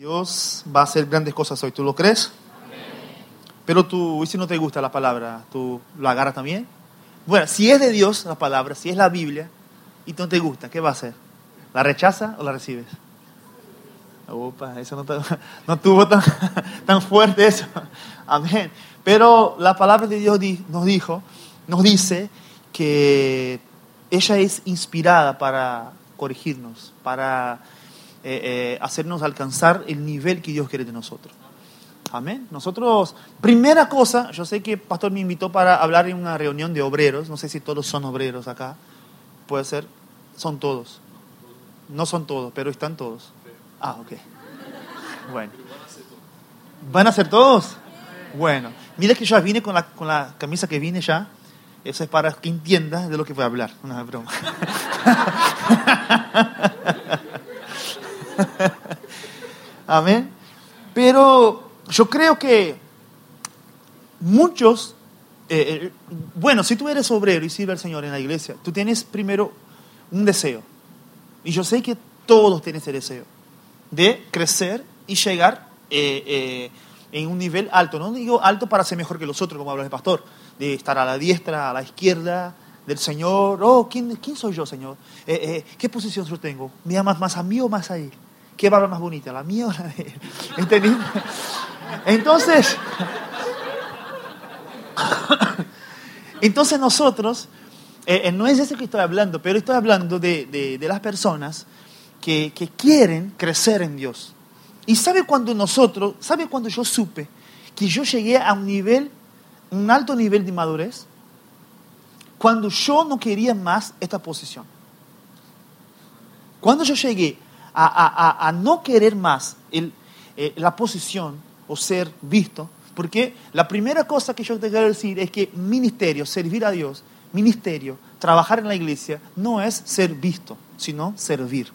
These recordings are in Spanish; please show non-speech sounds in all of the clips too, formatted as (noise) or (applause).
Dios va a hacer grandes cosas hoy, ¿tú lo crees? Pero tú, y si no te gusta la palabra, ¿tú lo agarras también? Bueno, si es de Dios la palabra, si es la Biblia, y no te gusta, ¿qué va a hacer? ¿La rechaza o la recibes? Opa, eso no, (laughs) no tuvo tan, (laughs) tan fuerte eso. Amén. Pero la palabra de Dios nos dijo, nos dice que ella es inspirada para corregirnos, para eh, eh, hacernos alcanzar el nivel que Dios quiere de nosotros. Amén. Nosotros, primera cosa, yo sé que el pastor me invitó para hablar en una reunión de obreros, no sé si todos son obreros acá, puede ser, son todos. No son todos, pero están todos. Ah, ok. Bueno. ¿Van a ser todos? Bueno. Mira que ya vine con la, con la camisa que vine ya. Eso es para que entiendas de lo que voy a hablar. Una broma. (laughs) (laughs) Amén. Pero yo creo que muchos, eh, eh, bueno, si tú eres obrero y sirve al Señor en la iglesia, tú tienes primero un deseo. Y yo sé que todos tienen ese deseo de crecer y llegar eh, en un nivel alto. No digo alto para ser mejor que los otros, como habla el pastor, de estar a la diestra, a la izquierda del Señor. Oh, ¿quién, quién soy yo, Señor? ¿Qué posición yo tengo? ¿Me amas más a mí o más a Él? ¿Qué barba más bonita, la mía o la de él? (laughs) Entonces, (coughs) entonces nosotros, eh, eh, no es eso que estoy hablando, pero estoy hablando de, las personas que, quieren crecer en Dios. Y sabe cuando nosotros, sabe cuando yo supe que yo llegué a un nivel, un alto nivel de madurez, cuando yo no quería más esta posición. Cuando yo llegué a, no querer más el, eh, la posición o ser visto, porque la primera cosa que yo te quiero decir es que ministerio, servir a Dios, ministerio, trabajar en la iglesia, no es ser visto, sino servir.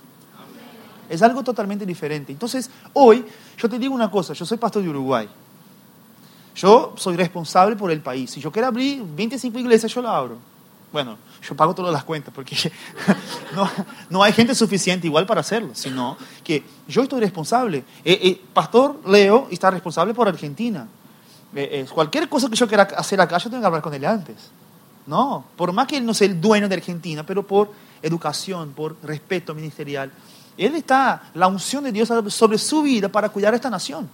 Es algo totalmente diferente. Entonces, hoy yo te digo una cosa, yo soy pastor de Uruguay. Yo soy responsable por el país. Si yo quiero abrir 25 iglesias, yo lo abro. Bueno, yo pago todas las cuentas porque (laughs) no, no, hay gente suficiente igual para hacerlo, sino que yo estoy responsable. Eh, eh, Pastor Leo está responsable por Argentina. Eh, cualquier cosa que yo quiera hacer acá, yo tengo que hablar con él antes. No, por más que él no sea el dueño de Argentina, pero por educación, por respeto ministerial, él está, la unción de Dios sobre su vida para cuidar a esta nación.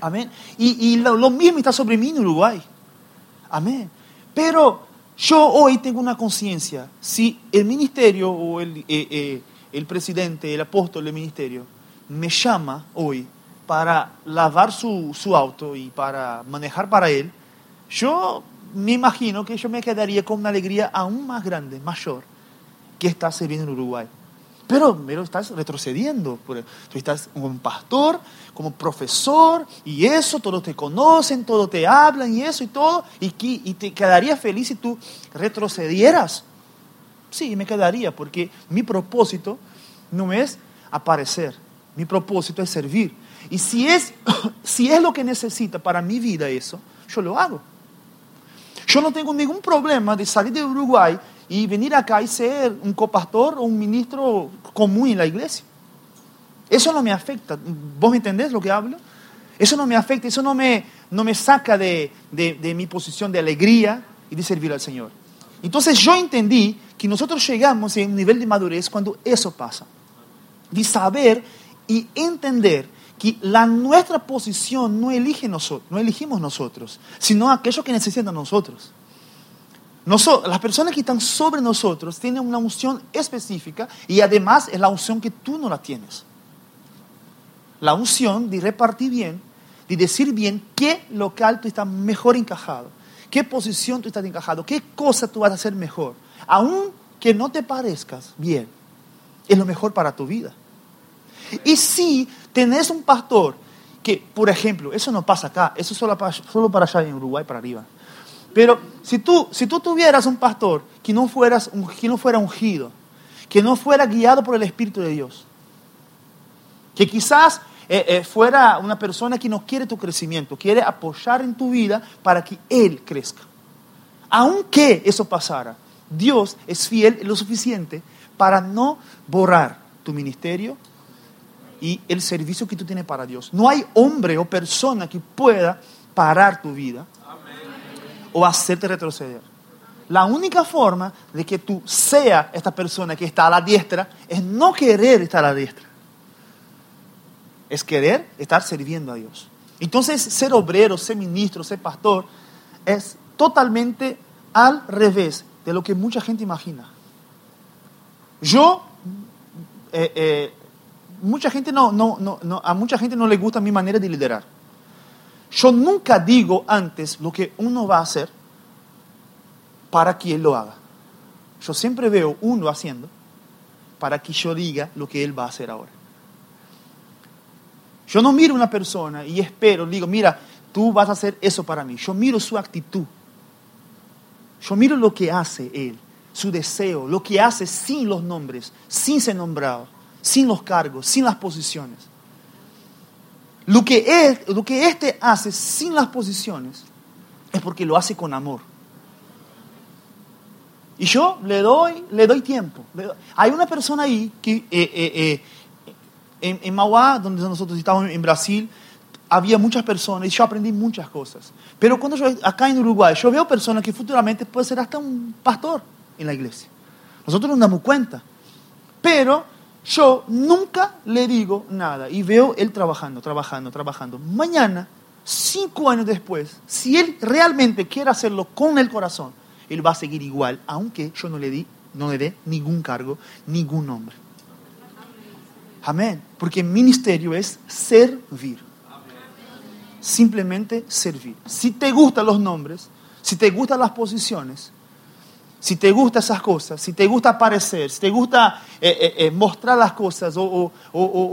Amén. Y, y lo, lo mismo está sobre mí en Uruguay. Amén. Pero yo hoy tengo una conciencia, si el ministerio o el, eh, eh, el, presidente, el apóstol del ministerio, me llama hoy para lavar su, su, auto y para manejar para él, yo me imagino que yo me quedaría con una alegría aún más grande, mayor, que está serviendo en Uruguay. Pero, pero estás retrocediendo. Tú estás como pastor, como profesor, y eso, todos te conocen, todos te hablan, y eso y todo, y, y te quedaría feliz si tú retrocedieras. Sí, me quedaría, porque mi propósito no es aparecer, mi propósito es servir. Y si es, (coughs) si es lo que necesita para mi vida eso, yo lo hago. Yo no tengo ningún problema de salir de Uruguay y venir acá y ser un copastor o un ministro común en la iglesia. Eso no me afecta. ¿Vos me entendés lo que hablo? Eso no me afecta, eso no me, no me saca de, de, mi posición de alegría y de servir al Señor. Entonces yo entendí que nosotros llegamos a un nivel de madurez cuando eso pasa. De saber y entender que la nuestra posición no elige nosotros, no elegimos nosotros, sino aquello que necesitan nosotros las personas que están sobre nosotros tienen una unción específica y además es la unción que tú no la tienes. La unción de repartir bien, de decir bien qué local tú estás mejor encajado, qué posición tú estás encajado, qué cosa tú vas a hacer mejor. Aun que no te parezcas bien, es lo mejor para tu vida. Y si tenés un pastor que, por ejemplo, eso no pasa acá, eso solo para, solo para allá en Uruguay, para arriba pero si tú, si tú tuvieras un pastor que no, fueras, que no fuera ungido, que no fuera guiado por el Espíritu de Dios, que quizás eh, eh, fuera una persona que no quiere tu crecimiento, quiere apoyar en tu vida para que Él crezca. Aunque eso pasara, Dios es fiel lo suficiente para no borrar tu ministerio y el servicio que tú tienes para Dios. No hay hombre o persona que pueda parar tu vida o hacerte retroceder. La única forma de que tú seas esta persona que está a la diestra es no querer estar a la diestra. Es querer estar sirviendo a Dios. Entonces, ser obrero, ser ministro, ser pastor, es totalmente al revés de lo que mucha gente imagina. Yo, eh, eh, mucha gente no, no, no, a mucha gente no le gusta mi manera de liderar. Yo nunca digo antes lo que uno va a hacer para que él lo haga. Yo siempre veo uno haciendo para que yo diga lo que él va a hacer ahora. Yo no miro a una persona y espero, digo, mira, tú vas a hacer eso para mí. Yo miro su actitud. Yo miro lo que hace él, su deseo, lo que hace sin los nombres, sin ser nombrado, sin los cargos, sin las posiciones. Lo que, es, lo que éste hace sin las posiciones es porque lo hace con amor. Y yo le doy, le doy tiempo. Hay una persona ahí que eh, eh, eh, en, en Mauá, donde nosotros estábamos en Brasil, había muchas personas y yo aprendí muchas cosas. Pero cuando yo acá en Uruguay, yo veo personas que futuramente puede ser hasta un pastor en la iglesia. Nosotros nos damos cuenta. Pero yo nunca le digo nada y veo él trabajando, trabajando, trabajando. Mañana, cinco años después, si él realmente quiere hacerlo con el corazón, él va a seguir igual, aunque yo no le, di, no le dé ningún cargo, ningún nombre. Amén. Porque el ministerio es servir. Simplemente servir. Si te gustan los nombres, si te gustan las posiciones, si te gustan esas cosas, si te gusta aparecer, si te gusta eh, eh, eh, mostrar las cosas o,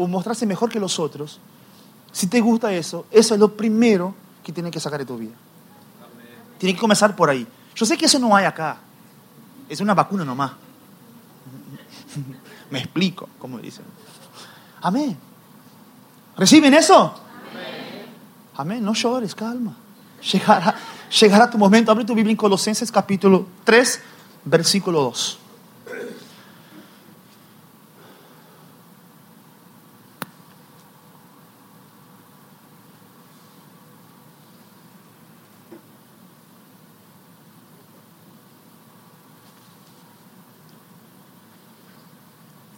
mostrarse mejor que los otros, si te gusta eso, eso es lo primero que tienes que sacar de tu vida. Tiene que comenzar por ahí. Yo sé que eso no hay acá. Es una vacuna nomás. (laughs) Me explico, como dicen. Amén. ¿Reciben eso? Amén. No llores, calma. Llegará, llegará tu momento. Abre tu Biblia en Colosenses capítulo 3, versículo 2.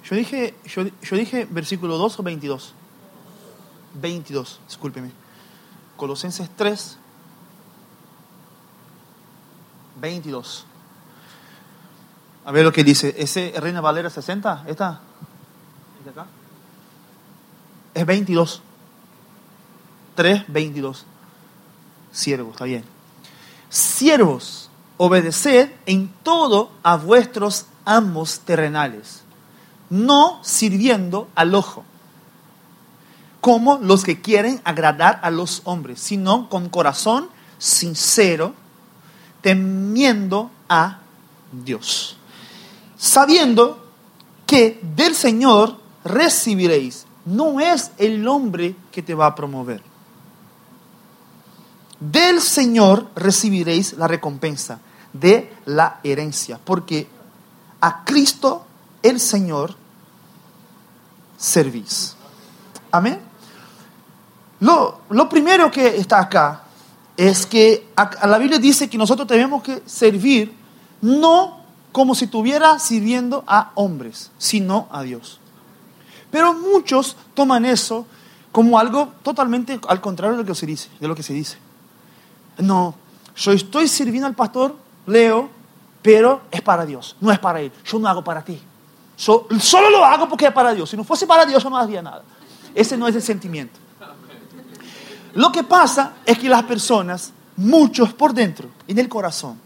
Yo dije, yo, yo dije versículo 2 o 22. 22, discúlpeme. Colosenses 3, 22. A ver lo que dice. ¿Ese Reina Valera 60? ¿Esta? ¿Es acá? Es 22. 3, 22. Siervos, está bien. Siervos, obedeced en todo a vuestros amos terrenales no sirviendo al ojo, como los que quieren agradar a los hombres, sino con corazón sincero, temiendo a Dios, sabiendo que del Señor recibiréis, no es el hombre que te va a promover. Del Señor recibiréis la recompensa de la herencia, porque a Cristo el Señor servís. Amén. Lo, lo, primero que está acá es que a, la Biblia dice que nosotros tenemos que servir no como si estuviera sirviendo a hombres, sino a Dios. Pero muchos toman eso como algo totalmente al contrario de lo que se dice. No, yo estoy sirviendo al pastor Leo, pero es para Dios, no es para él. Yo no hago para ti solo lo hago porque es para Dios. Si no fuese para Dios, yo no haría nada. Ese no es el sentimiento. Lo que pasa es que las personas, muchos por dentro, en el corazón,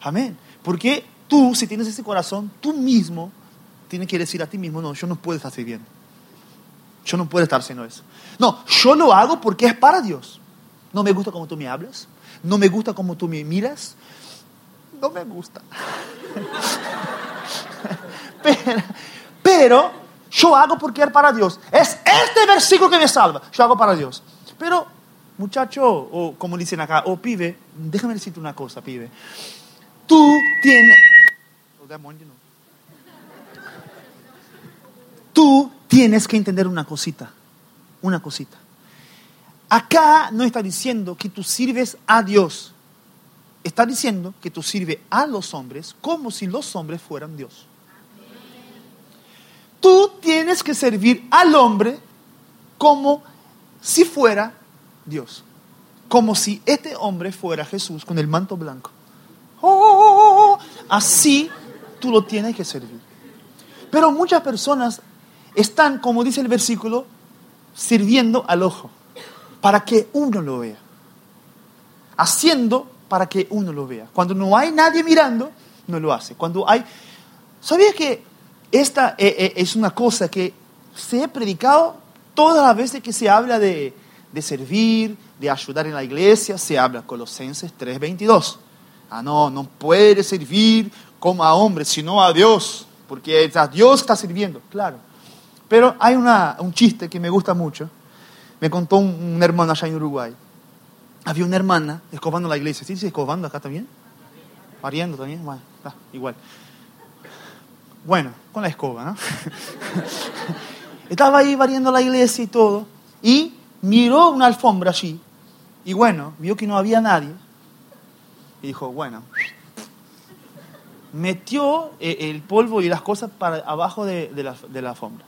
amén. Porque tú, si tienes ese corazón, tú mismo tienes que decir a ti mismo, no, yo no puedo estar sirviendo. Yo no puedo estar haciendo eso. No, yo lo hago porque es para Dios. No me gusta como tú me hablas. No me gusta como tú me miras. No me gusta. (laughs) Pero, yo hago porque es para Dios. Es este versículo que me salva. Yo hago para Dios. Pero, muchacho, o como dicen acá, o pibe, déjame decirte una cosa, pibe. Tú tienes... Tú tienes que entender una cosita, una cosita. Acá no está diciendo que tú sirves a Dios, está diciendo que tú sirves a los hombres como si los hombres fueran Dios. Tú tienes que servir al hombre como si fuera Dios, como si este hombre fuera Jesús con el manto blanco. Oh, así tú lo tienes que servir. Pero muchas personas están, como dice el versículo, sirviendo al ojo, para que uno lo vea. Haciendo para que uno lo vea. Cuando no hay nadie mirando, no lo hace. Cuando hay... ¿Sabías que esta eh, eh, es una cosa que se ha predicado todas las veces que se habla de, de servir, de ayudar en la iglesia, se habla Colosenses 3:22. Ah, no, no puede servir como a hombres, sino a Dios, porque a Dios está sirviendo, claro. Pero hay una, un chiste que me gusta mucho. Me contó un, hermano allá en Uruguay. Había una hermana escobando la iglesia. ¿Sí dice escobando acá también? Pariendo también. Bueno, igual. Bueno, con la escoba, ¿no? (laughs) Estaba ahí variando la iglesia y todo. Y miró una alfombra allí. Y bueno, vio que no había nadie. Y dijo, bueno, metió el polvo y las cosas para abajo de, de, la, de la alfombra.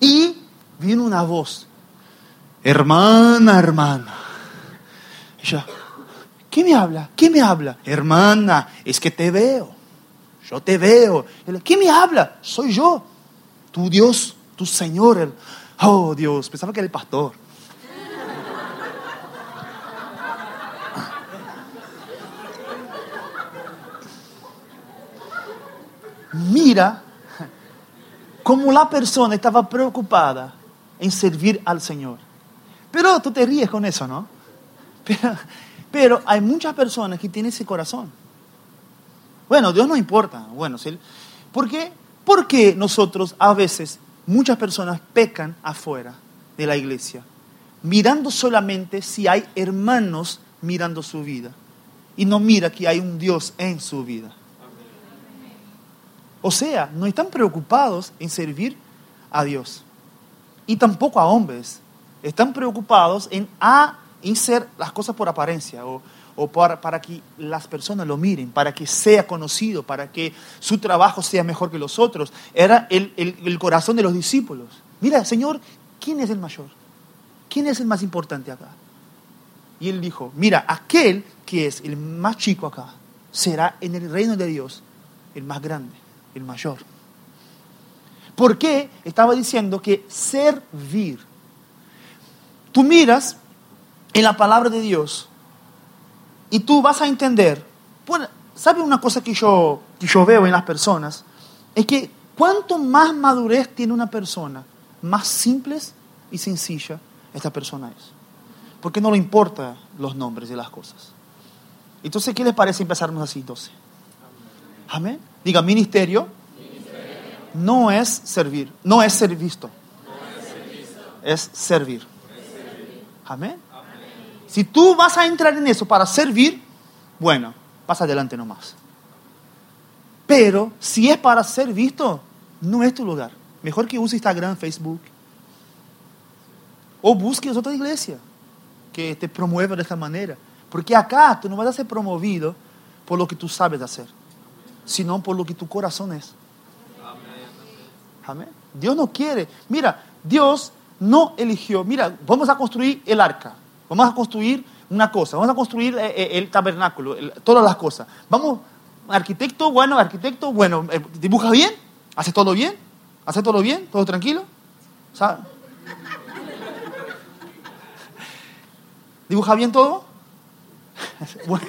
Y vino una voz, hermana, hermana. Y yo, ¿qué me habla? ¿Qué me habla? Hermana, es que te veo. Yo te veo. ¿Qué me habla? Soy yo, tu Dios, tu Señor. Oh Dios, pensaba que era el pastor. Mira cómo la persona estaba preocupada en servir al Señor. Pero tú te ríes con eso, ¿no? Pero, pero hay muchas personas que tienen ese corazón. Bueno, Dios no importa. Bueno, ¿sí? ¿por qué? Porque nosotros a veces, muchas personas pecan afuera de la iglesia, mirando solamente si hay hermanos mirando su vida y no mira que hay un Dios en su vida. O sea, no están preocupados en servir a Dios y tampoco a hombres. Están preocupados en, a, en ser las cosas por apariencia o, para, que las personas lo miren, para que sea conocido, para que su trabajo sea mejor que los otros. Era el corazón de los discípulos. Mira, Señor, ¿quién es el mayor? ¿Quién es el más importante acá? Y él dijo, mira, aquel que es el más chico acá será en el reino de Dios el más grande, el mayor. ¿Por qué? Estaba diciendo que servir. Tú miras en la palabra de Dios y tú vas a entender, bueno, ¿sabe una cosa que yo, que yo veo en las personas? Es que cuanto más madurez tiene una persona, más simples y sencilla esta persona es. Porque no le importa los nombres de las cosas. Entonces, ¿qué les parece empezarnos así, 12? Amén. Diga, ministerio, no es servir, no es ser visto, es, servir. Servir. Amén. Si tú vas a entrar en eso para servir, bueno, pasa adelante nomás. Pero si es para ser visto, no es tu lugar. Mejor que use Instagram, Facebook. O busques otra iglesia que te promueva de esta manera. Porque acá tú no vas a ser promovido por lo que tú sabes hacer, sino por lo que tu corazón es. Amén. Dios no quiere. Mira, Dios no eligió. Mira, vamos a construir el arca. Vamos a construir una cosa. Vamos a construir el tabernáculo, todas las cosas. Vamos, arquitecto, bueno, arquitecto, bueno, dibuja bien, hace todo bien, hace todo bien, todo tranquilo. ¿Sabe? (laughs) ¿Dibuja bien todo? (laughs) Bueno.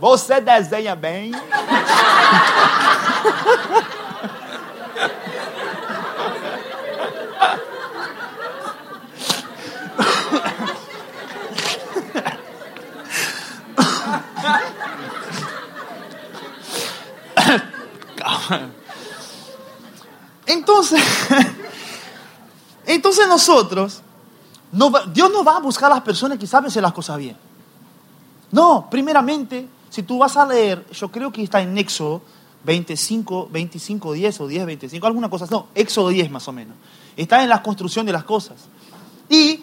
Você desenha bem. Entonces, entonces nosotros, no, Dios no va a buscar a las personas que saben hacer las cosas bien. No, primeramente, si tú vas a leer, yo creo que está en Éxodo 25, 25, 10 o 10, 25, alguna cosa, no, Éxodo 10 más o menos. Está en la construcción de las cosas. Y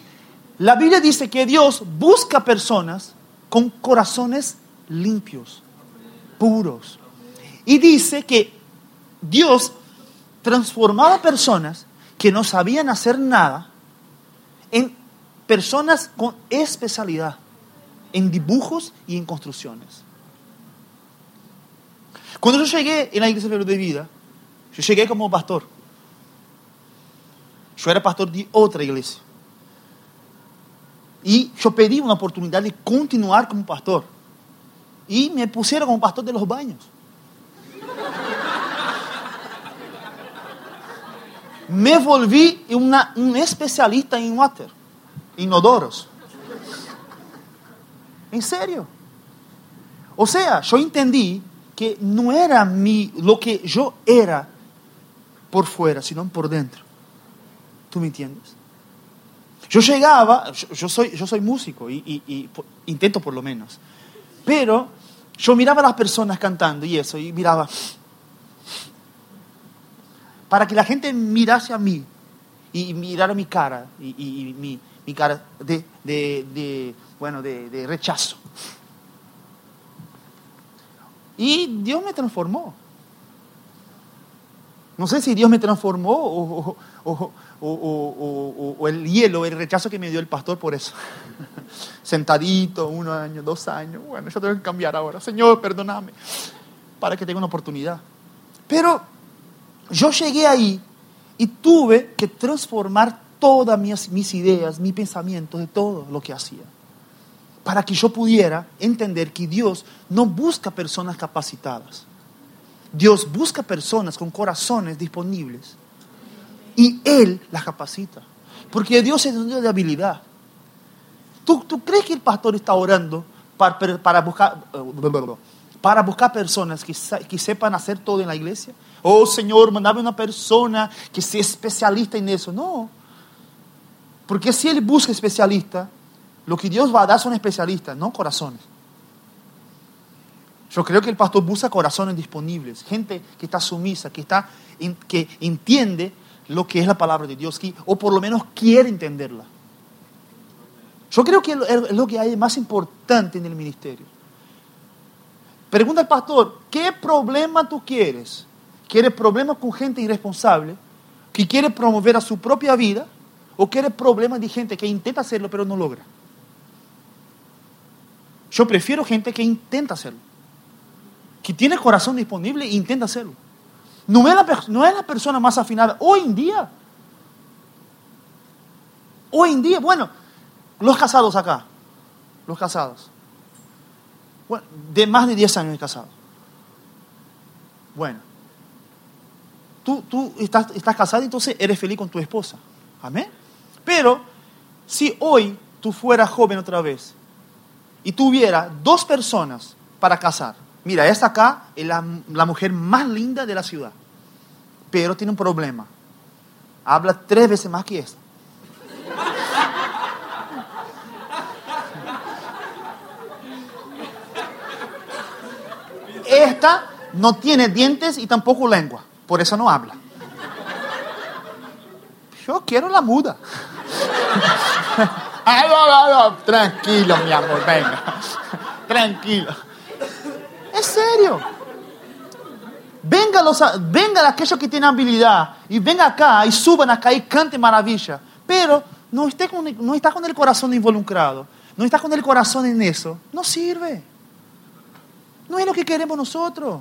la Biblia dice que Dios busca personas con corazones limpios, puros. Y dice que Dios transformaba personas que no sabían hacer nada en personas con especialidad, en dibujos y en construcciones. Cuando yo llegué en la iglesia de vida, yo llegué como pastor. Yo era pastor de otra iglesia. Y yo pedí una oportunidad de continuar como pastor. Y me pusieron como pastor de los baños. Me volví un especialista en water, inodoros. En serio. O sea, yo entendí que no era mi, lo que yo era por fuera, sino por dentro. ¿Tú me entiendes? Yo llegaba, yo, soy, yo soy músico y, intento por lo menos, pero yo miraba a las personas cantando y eso, y miraba, para que la gente mirase a mí y mirara mi cara y, mi, cara de, bueno, de, rechazo. Y Dios me transformó. No sé si Dios me transformó o, el hielo, el rechazo que me dio el pastor por eso. (laughs) Sentadito, un año, dos años. Bueno, yo tengo que cambiar ahora. Señor, perdóname. Para que tenga una oportunidad. Pero yo llegué ahí y tuve que transformar todas mis, mis ideas, mis pensamientos, de todo lo que hacía. Para que yo pudiera entender que Dios no busca personas capacitadas. Dios busca personas con corazones disponibles y Él las capacita. Porque Dios es un Dios de habilidad. ¿Tú, ¿Tú, crees que el pastor está orando para, para, buscar, para buscar personas que, que sepan hacer todo en la iglesia? Oh Señor, mandame una persona que sea especialista en eso. No. Porque si Él busca especialista, lo que Dios va a dar son especialistas, no corazones. Yo creo que el pastor busca corazones disponibles, gente que está sumisa, que, está, que entiende lo que es la palabra de Dios, o por lo menos quiere entenderla. Yo creo que es lo que hay más importante en el ministerio. Pregunta al pastor, ¿qué problema tú quieres? ¿Quieres problemas con gente irresponsable que quiere promover a su propia vida? ¿O quieres problemas de gente que intenta hacerlo pero no logra? Yo prefiero gente que intenta hacerlo, que tiene corazón disponible e intenta hacerlo. No es, la, persona más afinada hoy en día. Hoy en día, bueno, los casados acá, los casados. Bueno, de más de 10 años de casado. Bueno, tú, tú estás, estás casado, entonces eres feliz con tu esposa. Amén. Pero si hoy tú fueras joven otra vez y tuviera dos personas para casar, Mira, esta acá es la, mujer más linda de la ciudad, pero tiene un problema. Habla tres veces más que esta. Esta no tiene dientes y tampoco lengua, por eso no habla. Yo quiero la muda. (laughs) (laughs) Tranquilo, mi amor, venga. (laughs) Tranquilo. Es serio. Venga, los, venga aquellos que tienen habilidad y venga acá y suban acá y cante maravilla. Pero no, esté con, no está con el corazón involucrado, no está con el corazón en eso. No sirve. No es lo que queremos nosotros.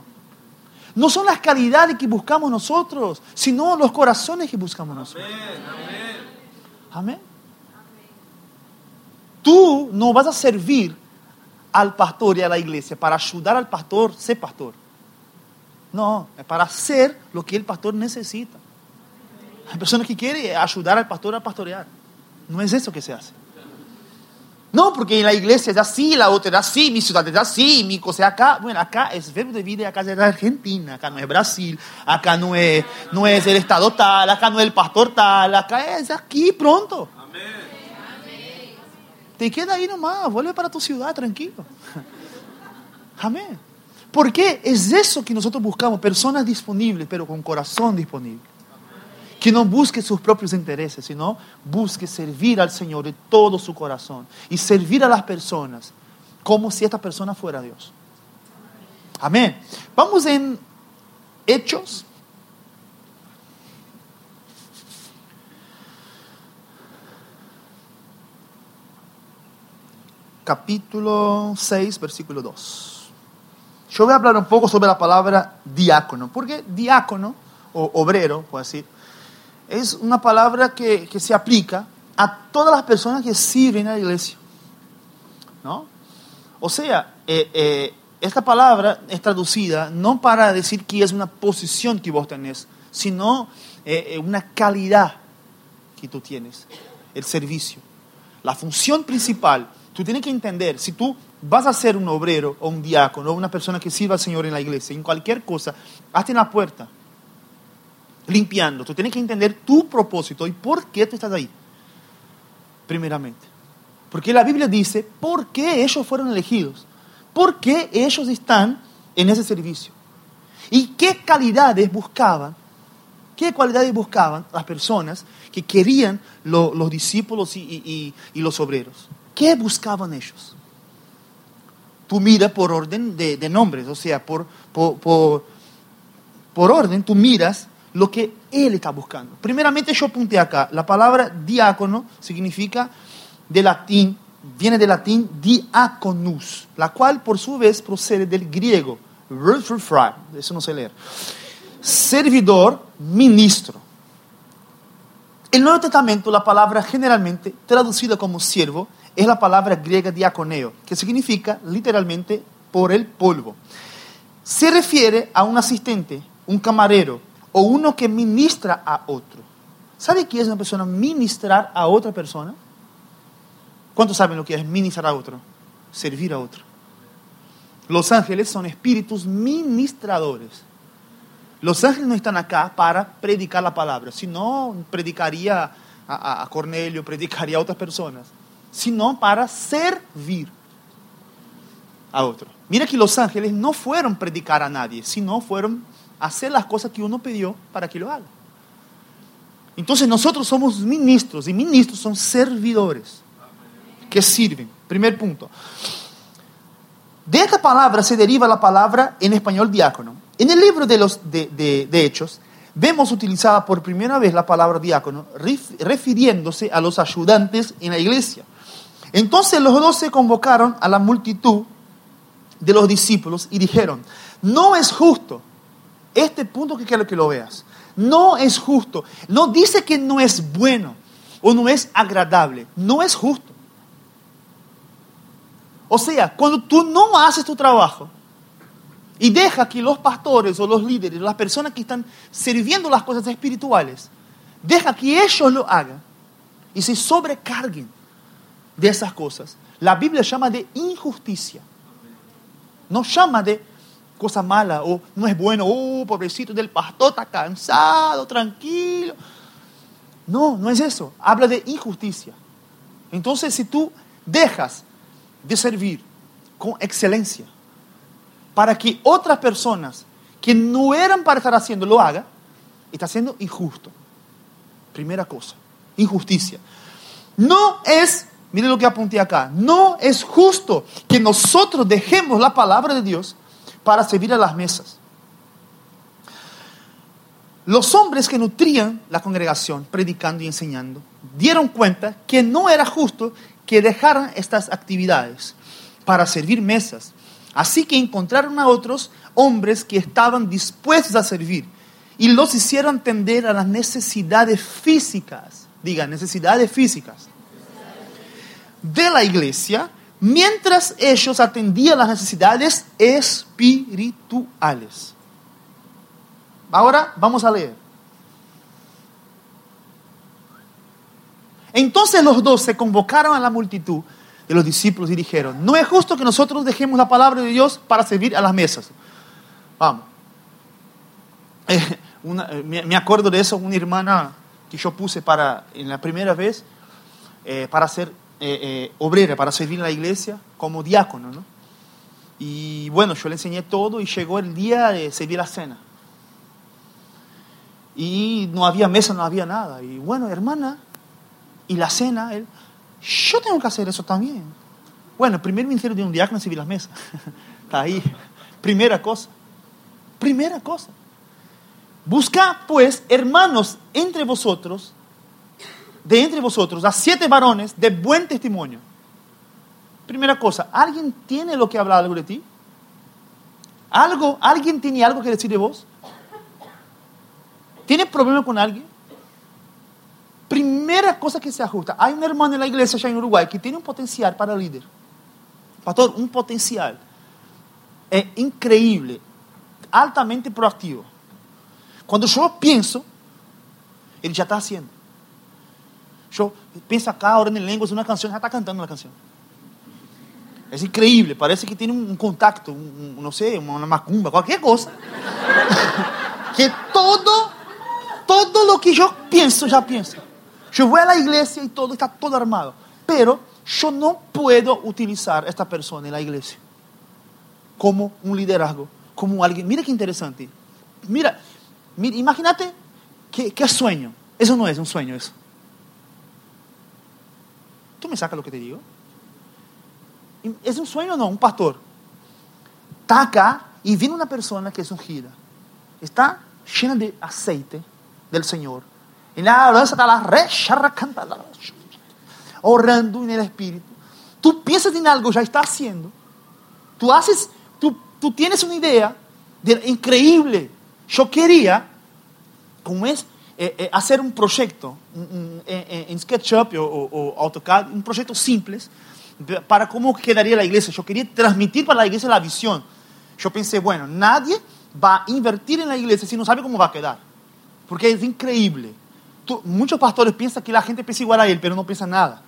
No son las calidades que buscamos nosotros, sino los corazones que buscamos nosotros. Amén. Tú no vas a servir al pastor y a la iglesia para ayudar al pastor a ser pastor. No, es para hacer lo que el pastor necesita. Hay personas que quieren ayudar al pastor a pastorear. No es eso que se hace. No, porque en la iglesia es así, la otra es así, mi ciudad es así, mi cosa acá. Bueno, acá es verbo de vida, acá es Argentina, acá no es Brasil, acá no es, no es el estado tal, acá no es el pastor tal, acá es aquí pronto. Te queda ahí nomás, vuelve para tu ciudad tranquilo. (laughs) Amén. Porque es eso que nosotros buscamos, personas disponibles, pero con corazón disponible. Que no busque sus propios intereses, sino busque servir al Señor de todo su corazón y servir a las personas como si esta persona fuera Dios. Amén. Vamos en Hechos. Capítulo 6, versículo 2. Yo voy a hablar un poco sobre la palabra diácono, porque diácono o obrero, puedo decir, es una palabra que, que se aplica a todas las personas que sirven a la iglesia. ¿no? O sea, eh, eh, esta palabra es traducida no para decir que es una posición que vos tenés, sino eh, una calidad que tú tienes, el servicio. La función principal, tú tienes que entender, si tú vas a ser un obrero o un diácono o una persona que sirva al Señor en la iglesia, en cualquier cosa, hazte la puerta, limpiando. Tú tienes que entender tu propósito y por qué tú estás ahí, primeramente. Porque la Biblia dice por qué ellos fueron elegidos, por qué ellos están en ese servicio y qué calidades buscaban, qué cualidades buscaban las personas que querían los discípulos y los obreros. ¿Qué buscaban ellos? tú miras por orden de, nombres, o sea, por, por, orden tú miras lo que él está buscando. Primeramente yo apunté acá, la palabra diácono significa de latín, viene del latín diaconus, la cual por su vez procede del griego, eso no sé leer, servidor, ministro. El Nuevo Testamento la palabra generalmente traducida como siervo es la palabra griega diaconeo, que significa literalmente por el polvo. Se refiere a un asistente, un camarero o uno que ministra a otro. ¿Sabe qué es una persona ministrar a otra persona? ¿Cuántos saben lo que es ministrar a otro? Servir a otro. Los ángeles son espíritus ministradores. Los ángeles no están acá para predicar la palabra, sino predicaría a, Cornelio, predicaría a otras personas sino para servir a otro. Mira que los ángeles no fueron predicar a nadie, sino fueron hacer las cosas que uno pidió para que lo haga. Entonces nosotros somos ministros y ministros son servidores que sirven. Primer punto. De esta palabra se deriva la palabra en español diácono. En el libro de, los, de, Hechos vemos utilizada por primera vez la palabra diácono refiriéndose a los ayudantes en la iglesia. Entonces los doce convocaron a la multitud de los discípulos y dijeron, no es justo, este punto que quiero que lo veas, no es justo, no dice que no es bueno o no es agradable, no es justo. O sea, cuando tú no haces tu trabajo y dejas que los pastores o los líderes, las personas que están sirviendo las cosas espirituales, deja que ellos lo hagan y se sobrecarguen de esas cosas. La Biblia llama de injusticia. No llama de cosa mala o no es bueno, oh, pobrecito del pastor, está cansado, tranquilo. No, no es eso. Habla de injusticia. Entonces, si tú dejas de servir con excelencia para que otras personas que no eran para estar haciendo lo hagan, está siendo injusto. Primera cosa, injusticia. No es Mire lo que apunté acá. No es justo que nosotros dejemos la palabra de Dios para servir a las mesas. Los hombres que nutrían la congregación, predicando y enseñando, dieron cuenta que no era justo que dejaran estas actividades para servir mesas. Así que encontraron a otros hombres que estaban dispuestos a servir y los hicieron tender a las necesidades físicas. Diga, necesidades físicas de la iglesia mientras ellos atendían las necesidades espirituales. Ahora vamos a leer. Entonces los dos se convocaron a la multitud de los discípulos dijeron, no es justo que nosotros dejemos la palabra de Dios para servir a las mesas. Vamos. (laughs) Eh, eh, me acuerdo de eso, una hermana que yo puse para, en la primera vez, eh, para eh, obrera para servir en la iglesia como diácono, ¿no? Y bueno, yo le enseñé todo y llegó el día de servir la cena. Y no había mesa, no había nada. Y bueno, hermana, y la cena, él, yo tengo que hacer eso también. Bueno, el primer ministerio de un diácono es servir las mesas. (laughs) Está ahí. Primera cosa. Primera cosa. Busca pues hermanos entre vosotros, de entre vosotros, a siete varones de buen testimonio. Primera cosa, ¿alguien tiene lo que hablar algo de ti? ¿Algo, ¿Alguien tiene algo que decir de vos? ¿Tiene problema con alguien? Primera cosa que se ajusta. Hay un hermano en la iglesia allá en Uruguay que tiene un potencial para líder. Pastor, un potencial. Es increíble, altamente proactivo. Cuando yo pienso, él ya está haciendo. Yo pienso acá, ahora en el lengua, es una canción, ya está cantando la canción. Es increíble, parece que tiene un contacto, no sé, una macumba, cualquier cosa. (laughs) que todo, todo lo que yo pienso, ya pienso. Yo voy a la iglesia y todo está todo armado. Pero yo no puedo utilizar a esta persona en la iglesia como un liderazgo, como alguien. Mira qué interesante. Mira, mira imagínate qué, qué sueño. Eso no es un sueño, eso. ¿Tú me sacas lo que te digo? ¿Es un sueño o no? Un pastor. Está acá y viene una persona que es ungida. Está llena de aceite del Señor. Y la alabanza está la re, orando en el Espíritu. Tú piensas en algo, ya está haciendo. Tú haces, tú, tienes una idea de, increíble. Yo quería, como es, eh, eh, hacer un proyecto en, SketchUp o, o, AutoCAD, un proyecto simple para cómo quedaría la iglesia. Yo quería transmitir para la iglesia la visión. Yo pensé, bueno, nadie va a invertir en la iglesia si no sabe cómo va a quedar. Porque es increíble. Muchos pastores piensan que la gente piensa igual a él, pero no piensa nada.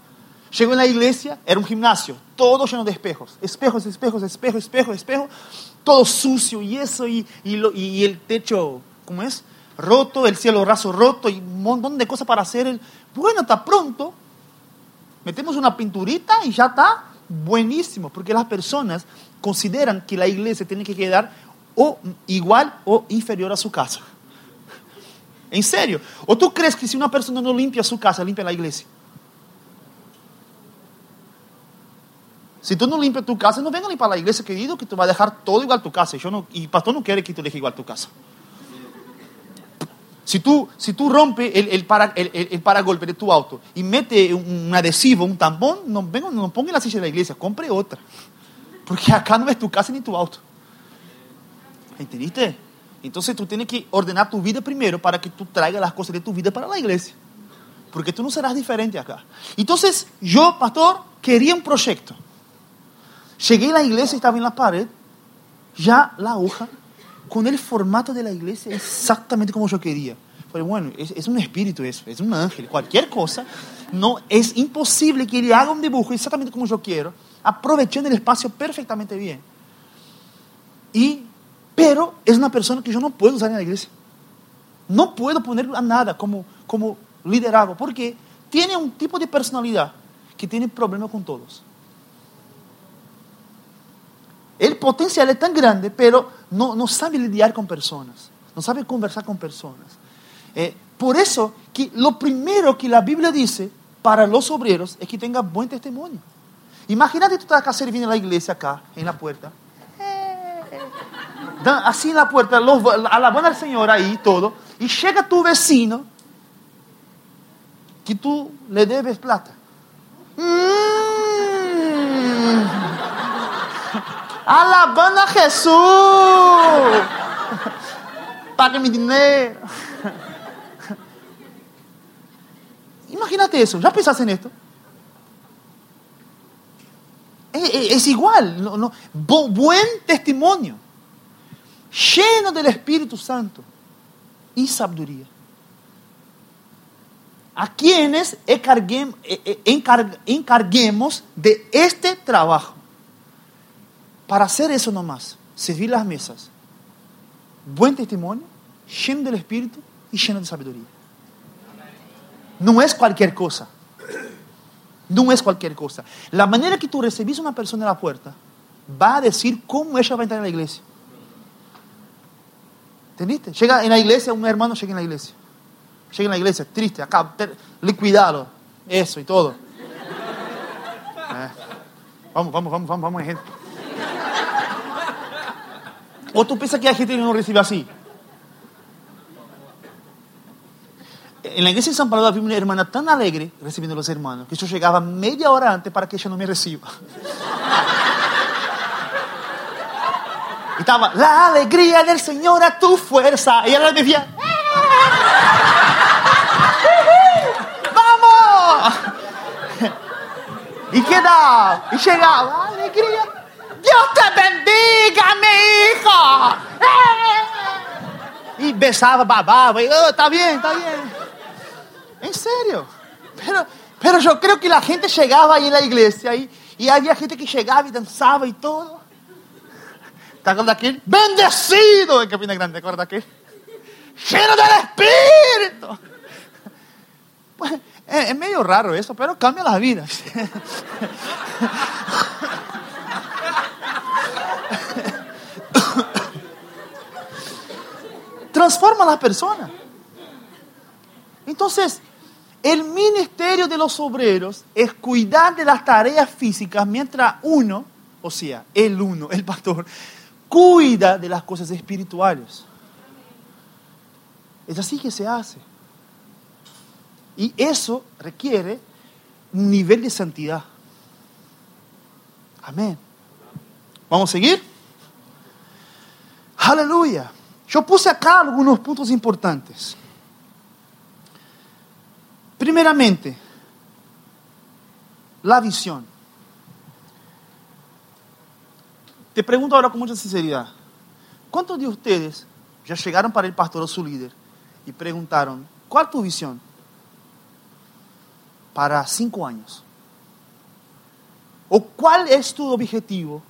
Llegó en la iglesia, era un gimnasio, todo lleno de espejos. Espejos, espejos, espejos, espejos, espejos. Todo sucio y eso, y, y, el techo, ¿cómo es? Roto, el cielo raso roto, y un montón de cosas para hacer. El... Bueno, está pronto metemos una pinturita y ya está buenísimo, porque las personas consideran que la iglesia tiene que quedar o igual o inferior a su casa. En serio. ¿O tú crees que si una persona no limpia su casa, limpia la iglesia? Si tú no limpias tu casa, no venga a limpiar la iglesia, querido, que tú vas a dejar todo igual tu casa. Y, yo no, y pastor no quiere que tú dejes igual tu casa. Si tú, si tú rompes el, el, para, el, el, paragolpe de tu auto y mete un adhesivo, un tampón, no, venga, no ponga la silla de la iglesia, compre otra. Porque acá no es tu casa ni tu auto. ¿Entendiste? Entonces tú tienes que ordenar tu vida primero para que tú traigas las cosas de tu vida para la iglesia. Porque tú no serás diferente acá. Entonces yo, pastor, quería un proyecto. Llegué a la iglesia, estaba en la pared, ya la hoja con el formato de la iglesia exactamente como yo quería. Pero bueno, es, es, un espíritu eso, es un ángel, cualquier cosa. No, es imposible que él haga un dibujo exactamente como yo quiero, aprovechando el espacio perfectamente bien. Y, pero es una persona que yo no puedo usar en la iglesia. No puedo poner a nada como, como liderazgo, porque tiene un tipo de personalidad que tiene problemas con todos. El potencial es tan grande, pero no, no sabe lidiar con personas, no sabe conversar con personas. Eh, por eso que lo primero que la Biblia dice para los obreros es que tenga buen testimonio. Imagínate tú estás acá sirviendo en la iglesia, acá, en la puerta. Así en la puerta, alabando al Señor ahí, todo. Y llega tu vecino que tú le debes plata. Mm. Alabando a Jesús. Pague mi dinero. Imagínate eso. ¿Ya pensaste en esto? Es, igual. No, no. buen testimonio. Lleno del Espíritu Santo y sabiduría. A quienes encarguemos de este trabajo. Para hacer eso nomás, servir las mesas, buen testimonio, lleno del Espíritu y lleno de sabiduría. No es cualquier cosa. No es cualquier cosa. La manera que tú recibís a una persona en la puerta va a decir cómo ella va a entrar en la iglesia. ¿Entendiste? Llega en la iglesia, un hermano llega en la iglesia. Llega en la iglesia, triste, acá, liquidado. Eso y todo. Eh, vamos, vamos, vamos, vamos, vamos, gente. O tú piensas que hay gente que no recibe así. En la iglesia de San Pablo había una hermana tan alegre recibiendo a los hermanos que yo llegaba media hora antes para que ella no me reciba. La alegría del Señor a tu fuerza. Y ella decía, ¡vamos! Y quedaba, y llegaba, alegría. Dios te bendiga, mi hijo. Y besaba, bababa, y oh, está bien, está bien. En serio. Pero, pero yo creo que la gente llegaba ahí en la iglesia y, y había gente que llegaba y danzaba y todo. ¿Te acuerdas de aquel? Bendecido en Capina Grande, ¿te acuerdas aquel? Lleno del Espíritu. Pues, es, es medio raro eso, pero cambia las vidas. Transforma a las personas. Entonces, el ministerio de los obreros es cuidar de las tareas físicas mientras uno, o sea, el uno, el pastor, cuida de las cosas espirituales. Es así que se hace. Y eso requiere un nivel de santidad. Amén. ¿Vamos a seguir? Aleluya. Yo puse acá algunos puntos importantes. Primeramente, la visión. Te pregunto ahora con mucha sinceridad, ¿cuántos de ustedes ya llegaron para el pastor o su líder y preguntaron, ¿cuál es tu visión para cinco años? ¿O cuál es tu objetivo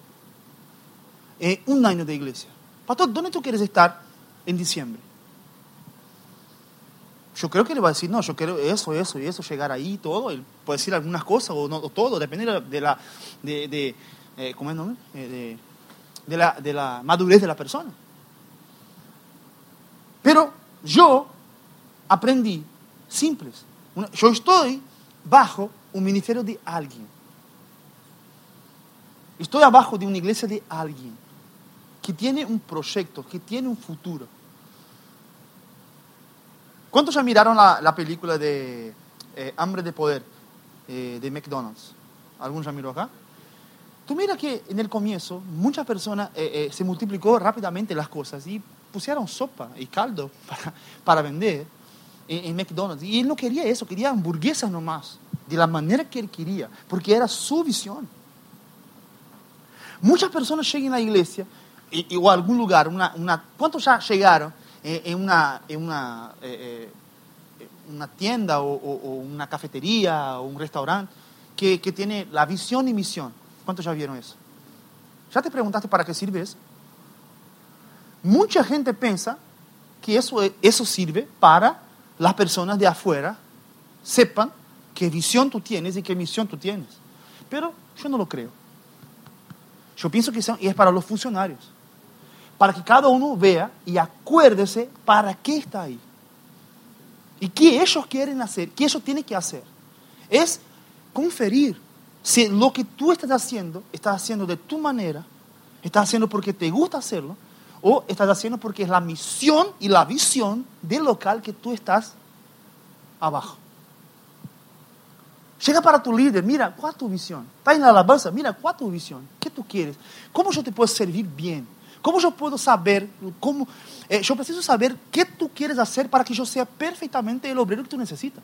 en un año de iglesia? Pastor, ¿dónde tú quieres estar en diciembre? Yo creo que le va a decir, no, yo quiero eso, eso y eso, llegar ahí, todo. Él puede decir algunas cosas o, no, o todo, depende de la, de, de, eh, ¿cómo es el nombre? Eh, de, la, de la madurez de la persona. Pero yo aprendí simples. Yo estoy bajo un ministerio de alguien. Estoy abajo de una iglesia de alguien que tiene un proyecto, que tiene un futuro. ¿Cuántos ya miraron la, la película de eh, Hambre de Poder eh, de McDonald's? ¿Algún ya miró acá? Tú mira que en el comienzo muchas personas eh, eh, se multiplicó rápidamente las cosas y pusieron sopa y caldo (laughs) para, para vender en, McDonald's. Y él no quería eso, quería hamburguesas nomás, de la manera que él quería, porque era su visión. Muchas personas llegan a la iglesia y, o algún lugar, una, una, ¿cuántos ya llegaron en una, en una, eh, una tienda o, o- o una cafetería o un restaurante que, que tiene la visión y misión? ¿Cuántos ya vieron eso? ¿Ya te preguntaste para qué sirve eso? Mucha gente piensa que eso, eso sirve para las personas de afuera sepan qué visión tú tienes y qué misión tú tienes. Pero yo no lo creo. Yo pienso que es para los funcionarios. Para que cada uno vea y acuérdese para qué está ahí. Y qué ellos quieren hacer, qué ellos tienen que hacer. Es conferir si lo que tú estás haciendo, estás haciendo de tu manera, estás haciendo porque te gusta hacerlo, o estás haciendo porque es la misión y la visión del local que tú estás abajo. Llega para tu líder, mira, ¿cuál es tu visión? Está en la alabanza, mira, ¿cuál es tu visión? ¿Qué tú quieres? ¿Cómo yo te puedo servir bien? ¿Cómo yo puedo saber, cómo, eh, yo preciso saber qué tú quieres hacer para que yo sea perfectamente el obrero que tú necesitas?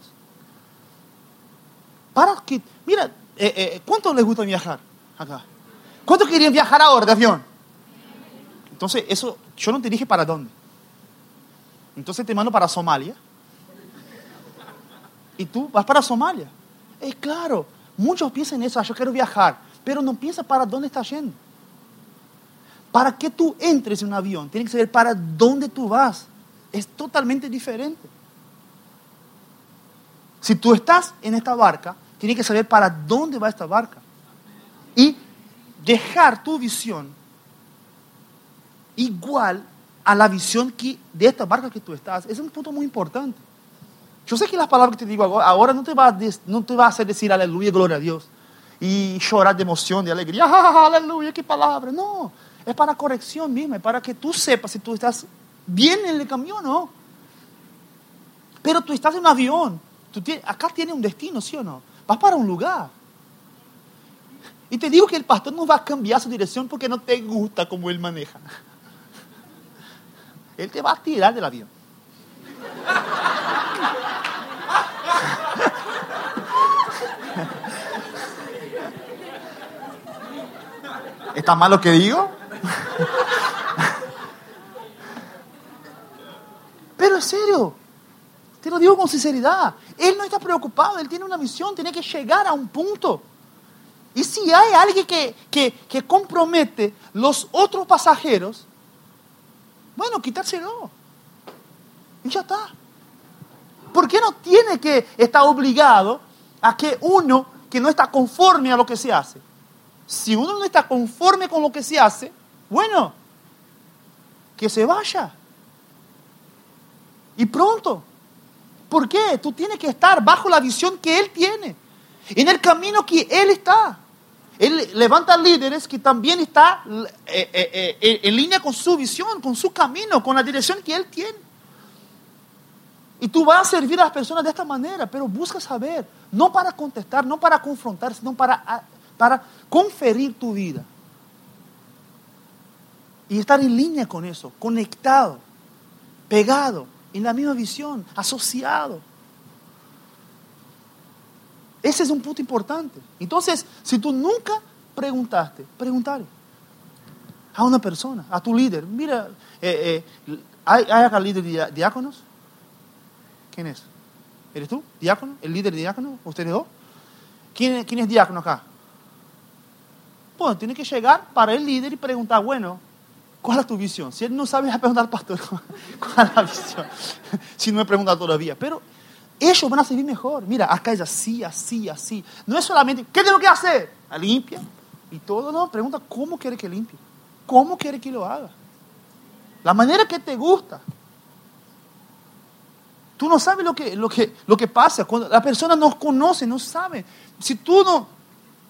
Para que, mira, eh, eh, ¿cuánto les gusta viajar acá? ¿Cuántos querían viajar ahora de avión? Entonces, eso, yo no te dije para dónde. Entonces te mando para Somalia. Y tú vas para Somalia. Es claro, muchos piensan eso, ah, yo quiero viajar, pero no piensa para dónde estás yendo. Para que tú entres en un avión, tienes que saber para dónde tú vas. Es totalmente diferente. Si tú estás en esta barca, tienes que saber para dónde va esta barca. Y dejar tu visión igual a la visión de esta barca que tú estás, es un punto muy importante. Yo sé que las palabras que te digo ahora no te va a, hacer decir aleluya, gloria a Dios, y llorar de emoción, de alegría, aleluya, qué palabra. No, es para corrección misma, es para que tú sepas si tú estás bien en el camión o no. Pero tú estás en un avión, tú acá tiene un destino, ¿sí o no? Vas para un lugar. Y te digo que el pastor no va a cambiar su dirección porque no te gusta cómo él maneja. Él te va a tirar del avión. ¿Está mal lo que digo? Pero en serio, te lo digo con sinceridad. Él no está preocupado, él tiene una misión, tiene que llegar a un punto. Y si hay alguien que, que, compromete los otros pasajeros, bueno, quitárselo. Y ya está. ¿Por qué no tiene que estar obligado a que uno que no está conforme a lo que se hace? Si uno no está conforme con lo que se hace, bueno, que se vaya. Y pronto. ¿Por qué? Tú tienes que estar bajo la visión que Él tiene, en el camino que Él está. Él levanta líderes que también están eh, eh, eh, en línea con su visión, con su camino, con la dirección que Él tiene. Y tú vas a servir a las personas de esta manera, pero busca saber, no para contestar, no para confrontar, sino para, para conferir tu vida. Y estar en línea con eso, conectado, pegado, en la misma visión, asociado. Ese es un punto importante. Entonces, si tú nunca preguntaste, preguntarle a una persona, a tu líder, mira, eh, eh, ¿hay, acá líder de diáconos? ¿Quién es? ¿Eres tú? ¿Diácono? ¿El líder diácono? ¿Ustedes dos? ¿Quién, ¿Quién es diácono acá? Bueno, tiene que llegar para el líder y preguntar, bueno, ¿cuál es tu visión? Si él no sabe, a preguntar al pastor, (laughs) ¿cuál es la visión? (laughs) si no me pregunta todavía. Pero ellos van a servir mejor. Mira, acá es así, así, así. No es solamente, ¿qué tengo que hacer? Limpia. Y todo, no, pregunta, ¿cómo quiere que limpie? ¿Cómo quiere que lo haga? La manera que te gusta. Tú no sabes lo que, lo que, lo que pasa. Cuando la persona no conoce, no sabe. Si tú no,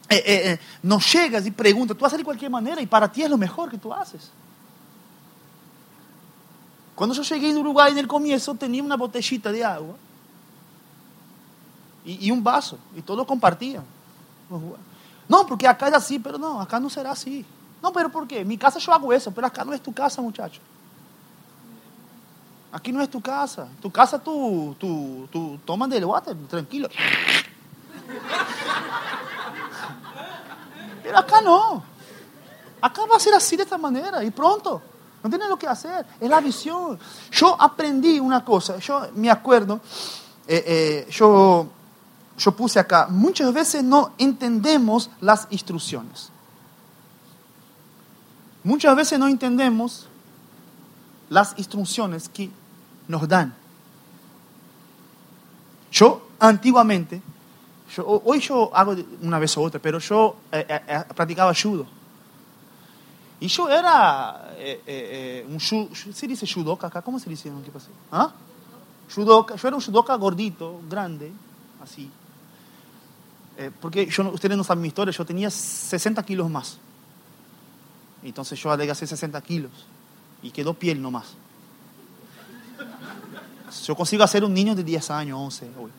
eh, eh, eh, no llegas y preguntas, tú vas a de cualquier manera y para ti es lo mejor que tú haces. Cuando yo llegué en Uruguay en el comienzo tenía una botellita de agua y, un vaso y todos compartían. No, porque acá es así, pero no, acá no será así. No, pero ¿por qué? Mi casa yo hago eso, pero acá no es tu casa, muchacho. Aquí no es tu casa. Tu casa tú, tú, tú tomas del water, tranquilo. Pero acá no. Acá va a ser así de esta manera y pronto. No tiene lo que hacer. Es la visión. Yo aprendí una cosa. Yo me acuerdo. Eh, eh, yo, yo puse acá. Muchas veces no entendemos las instrucciones. Muchas veces no entendemos las instrucciones que nos dan. Yo antiguamente hoy yo hago una vez u otra, pero yo eh, eh, practicaba judo. Y yo era un ¿se dice judoka acá? ¿Cómo se dice? ¿Qué pasó? ¿Ah? Judoka, yo era un judoka gordito, grande, así. porque yo, ustedes no saben mi historia, yo tenía 60 kilos más. Entonces yo adelgacé 60 kilos y quedó piel nomás. Yo consigo hacer un niño de 10 años, 11 hoy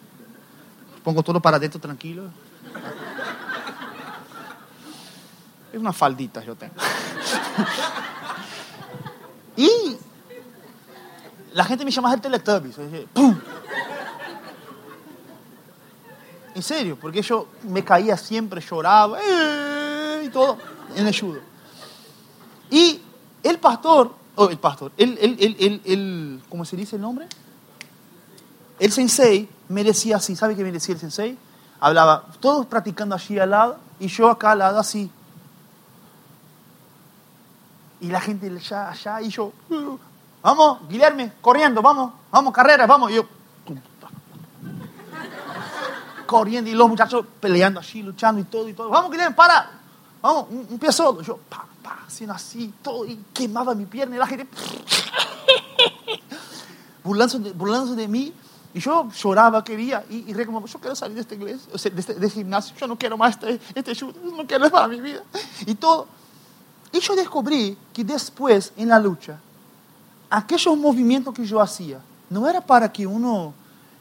pongo todo para adentro tranquilo. Es una faldita yo tengo. (laughs) y la gente me llama el Teletubbies. En serio, porque yo me caía siempre, lloraba ¡eh! y todo en el judo. Y el pastor, oh, el pastor, el, el, el, el, ¿cómo se dice el nombre? El sensei me decía así, ¿sabe qué me decía el sensei? Hablaba, todos practicando allí al lado y yo acá al lado así. Y la gente allá, allá y yo, vamos, Guillermo, corriendo, vamos, vamos, carrera, vamos. Y yo, corriendo y los muchachos peleando allí, luchando y todo y todo. Vamos, Guillermo, para. vamos, un, pie solo. Yo, pa, pa, haciendo así, todo, y quemaba mi pierna y la gente (laughs) burlándose de, burlándose de mí. Y yo lloraba, quería, y, y reclamaba, yo quiero salir de esta iglesia, de, este, de este gimnasio, yo no quiero más este, este shoot, no quiero más mi vida. Y todo. Y yo descubrí que después, en la lucha, aquellos movimientos que yo hacía, no era para que uno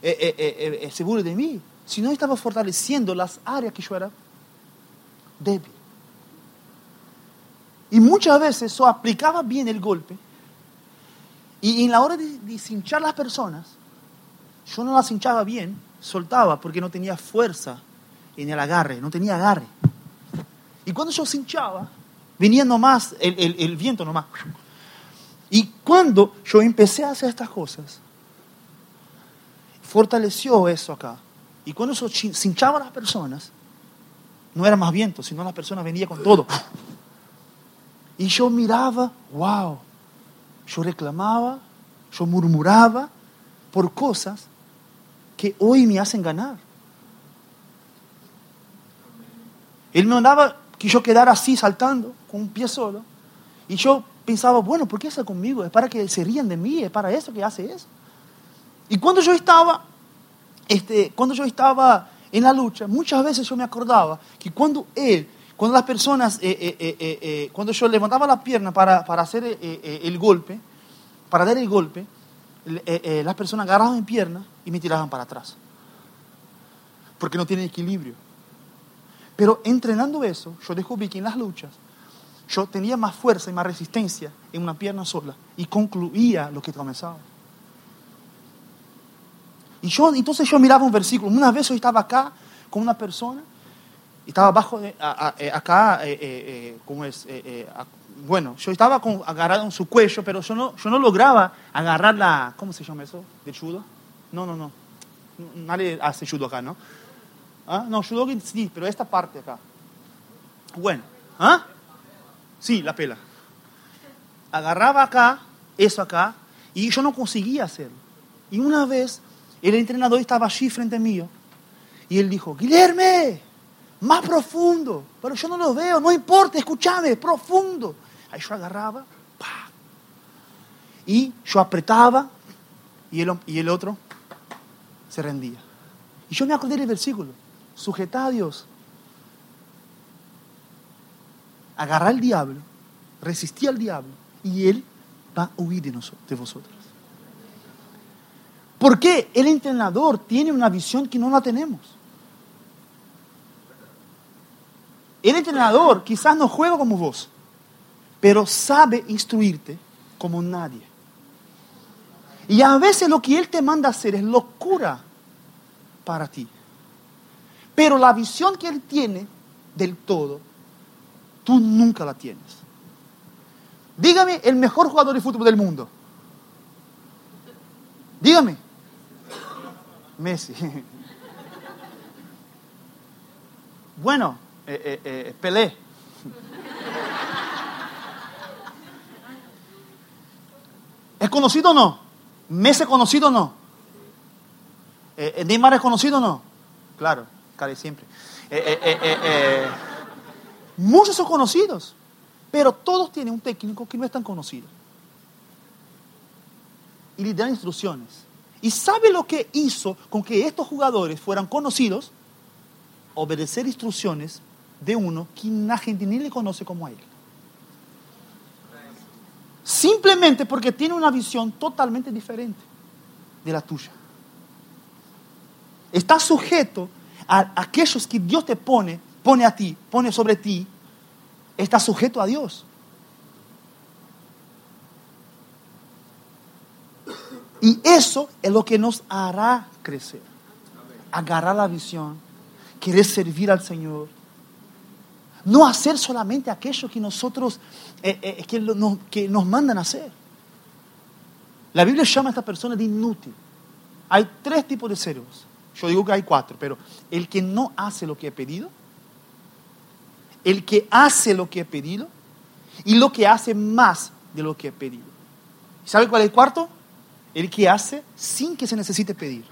eh, eh, eh, eh, se burle de mí, sino estaba fortaleciendo las áreas que yo era débil. Y muchas veces eso aplicaba bien el golpe. Y en la hora de, de cinchar las personas, yo no las hinchaba bien, soltaba porque no tenía fuerza en el agarre, no tenía agarre. Y cuando yo cinchaba, venía nomás el, el, viento nomás. Y cuando yo empecé a hacer estas cosas, fortaleció eso acá. Y cuando eso chin- cinchaba a las personas, no era más viento, sino las personas venían con todo. Y yo miraba, wow, yo reclamaba, yo murmuraba por cosas que hoy me hacen ganar. Él me mandaba que yo quedara así saltando con un pie solo. Y yo pensaba, bueno, ¿por qué está conmigo? Es para que se rían de mí, es para eso que hace eso. Y cuando yo estaba, este, cuando yo estaba en la lucha, muchas veces yo me acordaba que cuando él, cuando las personas, eh, eh, eh, cuando yo levantaba la pierna para, para hacer el golpe, para dar el golpe, las personas agarraban mi pierna y me tiraban para atrás. Porque no tienen equilibrio. Pero entrenando eso, yo descubrí que en las luchas yo tenía más fuerza y más resistencia en una pierna sola y concluía lo que comenzaba. Y yo, entonces yo miraba un versículo. Una vez yo estaba acá con una persona, y estaba abajo, de, eh, acá, eh, eh, ¿cómo es? Bueno, yo estaba agarrado en su cuello, pero yo no, yo no lograba agarrar la, ¿cómo se llama eso? ¿Del judo? No, no, no. Nadie hace judo acá, ¿no? ¿Ah? No, judo sí, pero esta parte acá. Bueno, ¿ah? Sí, la pela. Agarraba acá, eso acá, y yo no conseguía hacerlo. Y una vez el entrenador estaba allí frente mío y él dijo, Guilherme, más profundo. Pero yo no lo veo, no importa, escúchame, profundo. Ahí yo agarraba, pa. y yo apretaba y el, y el otro se rendía. Y yo me acordé del versículo, sujetá a Dios, agarrar al diablo, resistí al diablo y él va a huir de, nosotros, de vosotros. ¿Por qué el entrenador tiene una visión que no la tenemos? El entrenador quizás no juega como vos, pero sabe instruirte como nadie. Y a veces lo que él te manda hacer es locura para ti. Pero la visión que él tiene del todo, tú nunca la tienes. Dígame el mejor jugador de fútbol del mundo. Dígame. Messi. (laughs) Bueno, eh, eh, eh, Pelé. (laughs) ¿Es conocido o no? ¿Messi es conocido o no? Eh, ¿Neymar es conocido o no? Claro, casi siempre. Eh, eh, eh, muchos son conocidos, pero todos tienen un técnico que no es tan conocido. Y le dan instrucciones. ¿Y sabe lo que hizo con que estos jugadores fueran conocidos? Obedecer instrucciones de uno que la gente ni le conoce como a él. Simplemente porque tiene una visión totalmente diferente de la tuya. Estás sujeto a aquellos que Dios te pone, pone a ti, pone sobre ti. Estás sujeto a Dios. Y eso es lo que nos hará crecer. Agarrar la visión, querer servir al Señor. No hacer solamente aquello que nosotros, eh, eh, que, nos, que nos mandan a hacer. La Biblia llama a esta persona de inútil. Hay tres tipos de cerebros. Yo digo que hay cuatro, pero el que no hace lo que he pedido, el que hace lo que he pedido y lo que hace más de lo que he pedido. ¿Sabe cuál es el cuarto? El que hace sin que se necesite pedir.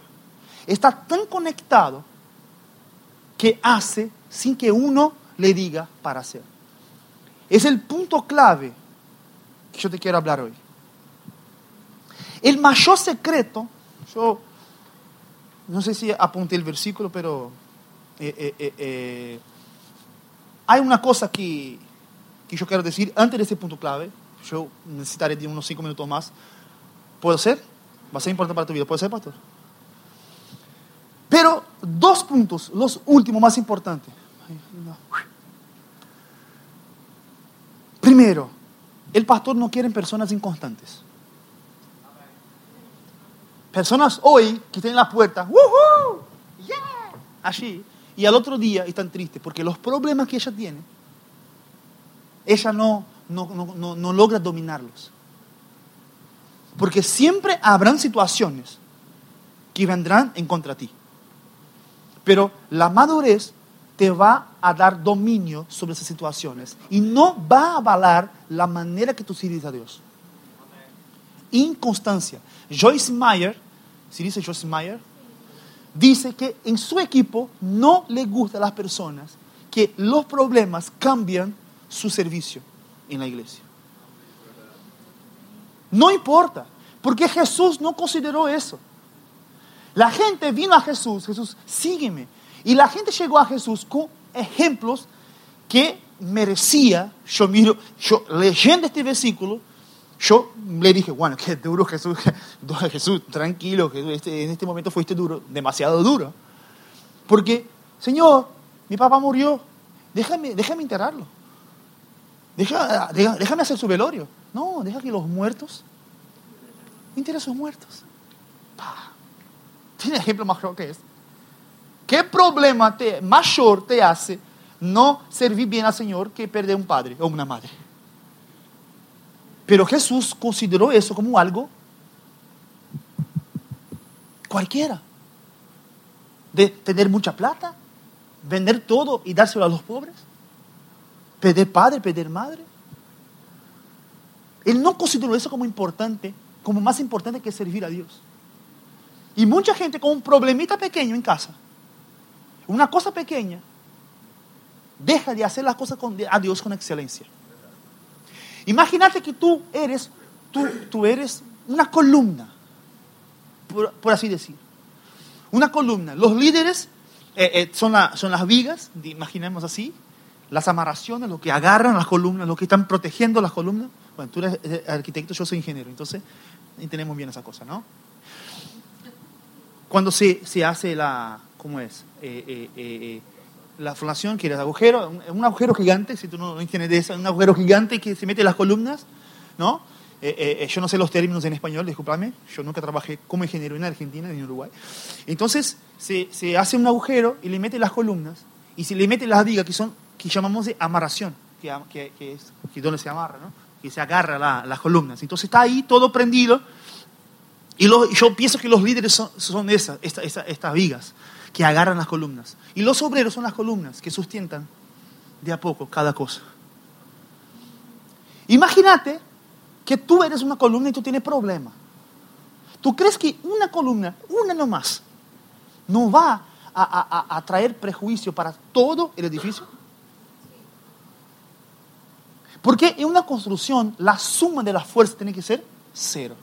Está tan conectado que hace sin que uno le diga para hacer. es el punto clave que yo te quiero hablar hoy. El mayor secreto, yo no sé si apunté el versículo, pero eh, eh, eh, hay una cosa que, que yo quiero decir antes de ese punto clave. Yo necesitaré de unos cinco minutos más. ¿Puedo ser? Va a ser importante para tu vida. ¿Puede ser, pastor? Pero dos puntos, los últimos más importantes. Primero, el pastor no quiere personas inconstantes. Personas hoy que están en la puerta, ¡Woohoo! ¡Yeah! Allí. Y al otro día están tristes porque los problemas que ella tiene, ella no, no, no, no, no logra dominarlos. Porque siempre habrán situaciones que vendrán en contra de ti. Pero la madurez te va a dar dominio sobre esas situaciones y no va a avalar la manera que tú sirves a Dios. Inconstancia. Joyce Meyer, si dice Joyce Meyer, dice que en su equipo no le gusta a las personas que los problemas cambian su servicio en la iglesia. No importa, porque Jesús no consideró eso. La gente vino a Jesús, Jesús, sígueme. Y la gente llegó a Jesús con ejemplos que merecía. Yo miro, yo leyendo este versículo, yo le dije, bueno, qué duro Jesús, (laughs) Jesús, tranquilo, que este, en este momento fuiste duro, demasiado duro. Porque, Señor, mi papá murió, déjame, déjame enterrarlo. Déjame hacer su velorio. No, deja que los muertos entierren sus muertos. Pa. ¿Tiene ejemplo mejor que es? ¿Qué problema te, mayor te hace no servir bien al Señor que perder un padre o una madre? Pero Jesús consideró eso como algo cualquiera. De tener mucha plata, vender todo y dárselo a los pobres, perder padre, perder madre. Él no consideró eso como importante, como más importante que servir a Dios. Y mucha gente con un problemita pequeño en casa, una cosa pequeña, deja de hacer las cosas a Dios con excelencia. Imagínate que tú eres, tú, tú eres una columna, por, así decir. Una columna. Los líderes eh, eh, son, la- son las vigas, imaginemos así, las amarraciones, lo que agarran las columnas, lo que están protegiendo las columnas. Bueno, tú eres arquitecto, yo soy ingeniero, entonces entendemos bien esa cosa, ¿no? Cuando se, se hace la, ¿cómo es? Eh, eh, la formación, que era el agujero, un, un agujero gigante, si tú no, no entiendes de eso, un agujero gigante que se mete las columnas, ¿no? Eh, eh, eh, yo no sé los términos en español, discúlpame, yo nunca trabajé como ingeniero en Argentina ni en Uruguay. Entonces, se, se hace un agujero y le mete las columnas, y se le mete las vigas que son, que llamamos de amarración, que, que, que es que donde se amarra, ¿no? Que se agarra la- las columnas. Entonces está ahí todo prendido, y lo- yo pienso que los líderes son, son esas, esta- estas vigas que agarran las columnas. Y los obreros son las columnas que sustentan de a poco cada cosa. Imagínate que tú eres una columna y tú tienes problemas. ¿Tú crees que una columna, una nomás, no va a- a- a traer prejuicio para todo el edificio? Porque en una construcción la suma de las fuerzas tiene que ser cero.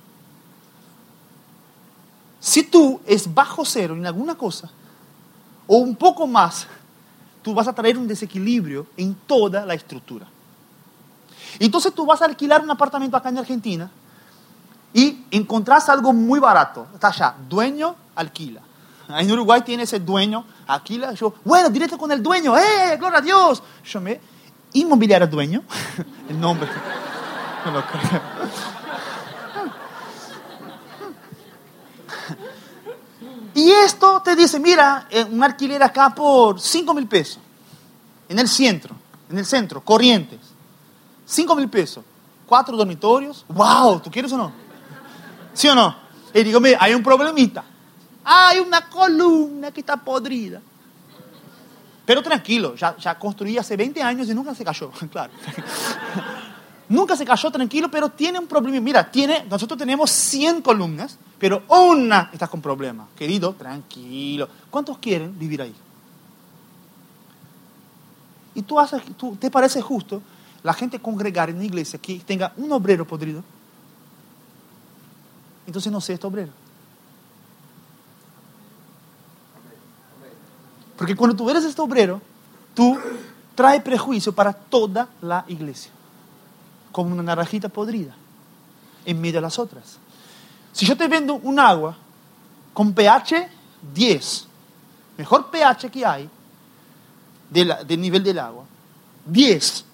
Si tú es bajo cero en alguna cosa, o un poco más, tú vas a traer un desequilibrio en toda la estructura. Entonces tú vas a alquilar un apartamento acá en Argentina y encontrás algo muy barato. Está allá, dueño, alquila. En Uruguay tiene ese dueño, alquila. Yo, bueno, directo con el dueño, ¡eh, gloria a Dios! Yo me, inmobiliaria dueño, (laughs) el nombre. (laughs) No lo creo. Y esto te dice, mira, eh, un alquiler acá por 5 mil pesos, en el centro, en el centro, Corrientes. 5 mil pesos, cuatro dormitorios, wow, ¿tú quieres o no? ¿Sí o no? Y digo, mira, hay un problemita. Hay una columna que está podrida. Pero tranquilo, ya, ya construí hace 20 años y nunca se cayó, (laughs) claro. Nunca se cayó tranquilo, pero tiene un problema. Mira, nosotros tenemos 100 columnas, pero una está con problema. Querido, tranquilo. ¿Cuántos quieren vivir ahí? Y tú haces, tú, ¿te parece justo? la gente congregar en una iglesia que tenga un obrero podrido, entonces no sé este obrero. Porque cuando tú eres este obrero, tú traes prejuicio para toda la iglesia, como una naranjita podrida en medio de las otras. Si yo te vendo un agua con pH 10, mejor pH que hay del nivel del agua, 10,